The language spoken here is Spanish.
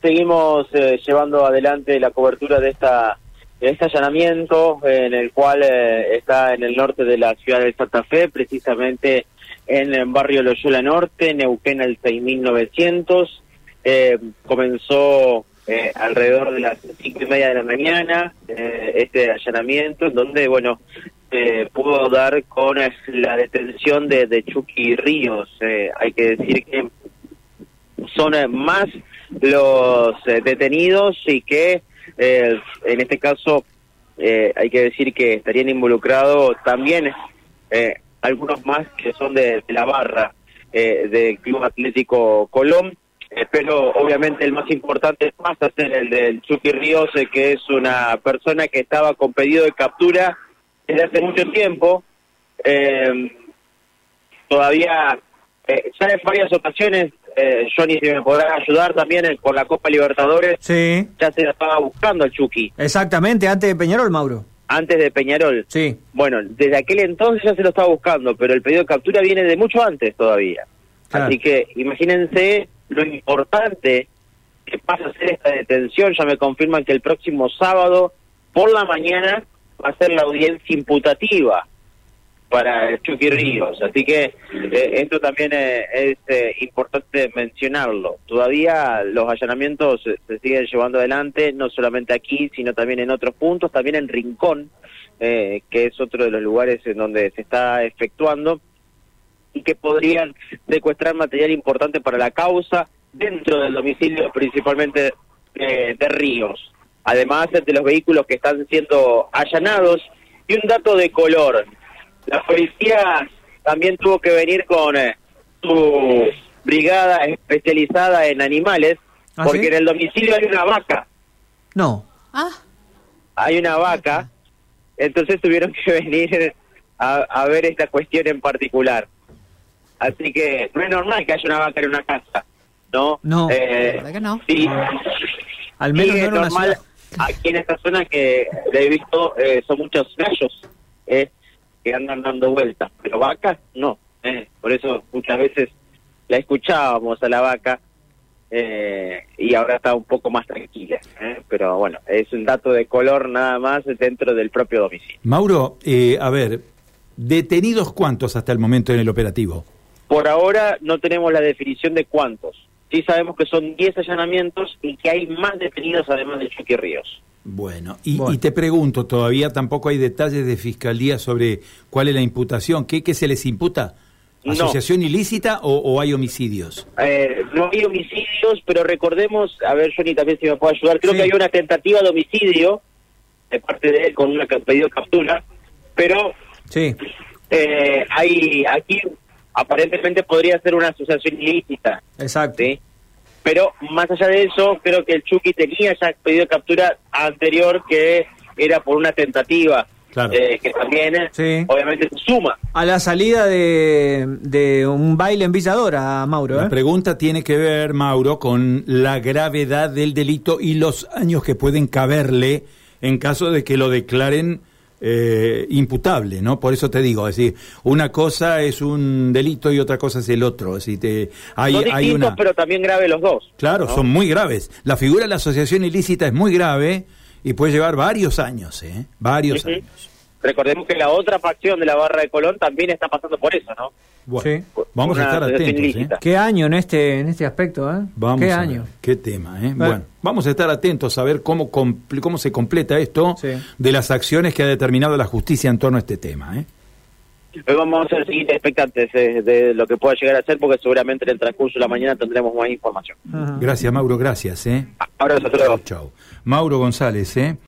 Seguimos eh, llevando adelante la cobertura de esta de este allanamiento en el cual eh, está en el norte de la ciudad de Santa Fe, precisamente en el barrio Loyola Norte, Neuquén al 6900. Eh, comenzó eh, alrededor de las cinco y media de la mañana eh, este allanamiento, en donde, bueno, eh, pudo dar con eh, la detención de, de Chucky Ríos. Hay que decir que son más los eh, detenidos y que eh, en este caso eh, hay que decir que estarían involucrados también algunos más que son de, la barra del Club Atlético Colón. Pero obviamente el más importante pasa a ser el del Chucky Ríos, que es una persona que estaba con pedido de captura desde hace mucho tiempo. Eh, todavía, eh, en varias ocasiones, eh, Johnny, si me podrás ayudar también eh, con la Copa Libertadores, Sí, ya se la estaba buscando el Chucky, exactamente, antes de Peñarol, Mauro. antes de Peñarol. Sí. Bueno, desde aquel entonces ya se lo estaba buscando, pero el pedido de captura viene de mucho antes todavía. Claro. Así que imagínense lo importante que pasa a ser esta detención. Ya me confirman que el próximo sábado por la mañana va a ser la audiencia imputativa para Chucky Ríos. Así que eh, esto también eh, es eh, importante mencionarlo. Todavía los allanamientos se, siguen llevando adelante, no solamente aquí, sino también en otros puntos, también en Rincón, eh, que es otro de los lugares en donde se está efectuando y que podrían secuestrar material importante para la causa dentro del domicilio principalmente eh, de Ríos. Además de los vehículos que están siendo allanados y un dato de color. La policía también tuvo que venir con eh, su brigada especializada en animales ¿Ah, porque sí? en el domicilio hay una vaca. No. Ah, Hay una vaca, entonces tuvieron que venir a, a ver esta cuestión en particular. Así que no es normal que haya una vaca en una casa, ¿no? No. Eh, ¿verdad que no? Sí, Al menos sí, no es una normal. Aquí en esta zona que he visto eh, son muchos gallos eh, que andan dando vueltas, pero vacas no. eh. Por eso muchas veces la escuchábamos a la vaca eh, y ahora está un poco más tranquila. eh. Pero bueno, es un dato de color nada más dentro del propio domicilio. Mauro, eh, a ver, ¿detenidos cuántos hasta el momento en el operativo? Por ahora no tenemos la definición de cuántos. Sí sabemos que son 10 allanamientos y que hay más detenidos además de Chucky Ríos. Bueno y, Bueno. y te pregunto, ¿todavía tampoco hay detalles de fiscalía sobre cuál es la imputación? ¿Qué, qué se les imputa? No. ¿Asociación ilícita o, o hay homicidios? Eh, no hay homicidios, pero recordemos, a ver, Johnny también si me puede ayudar, creo Sí. que hay una tentativa de homicidio de parte de él con una ca- pedido de captura, pero Sí. eh, hay aquí aparentemente podría ser una asociación ilícita, Exacto. ¿sí? Pero más allá de eso, creo que el Chucky tenía ya pedido de captura anterior que era por una tentativa, Claro. eh, que también eh, Sí. obviamente se suma. A la salida de, de un baile en Villadora, Mauro, La ¿eh? pregunta tiene que ver, Mauro, con la gravedad del delito y los años que pueden caberle en caso de que lo declaren eh, imputable, ¿no? Por eso te digo, es decir, una cosa es un delito y otra cosa es el otro. Es decir, te- hay, Son hay una... pero también graves los dos. Claro, ¿no? son muy graves. La figura de la asociación ilícita es muy grave y puede llevar varios años, ¿eh? Varios años. Recordemos que la otra facción de la barra de Colón también está pasando por eso, ¿no? Bueno, Sí. vamos a estar atentos, ¿eh? Qué año en este, en este aspecto, ¿eh? Vamos Qué año. qué tema, ¿eh? Bueno, vamos a estar atentos a ver cómo, compl- cómo se completa esto Sí. de las acciones que ha determinado la justicia en torno a este tema, ¿eh? Hoy vamos a seguir expectantes eh, de lo que pueda llegar a ser, porque seguramente en el transcurso de la mañana tendremos más información. Ajá. Gracias, Mauro, gracias, ¿eh? Abrazo, hasta luego. Chau. Mauro González, ¿eh?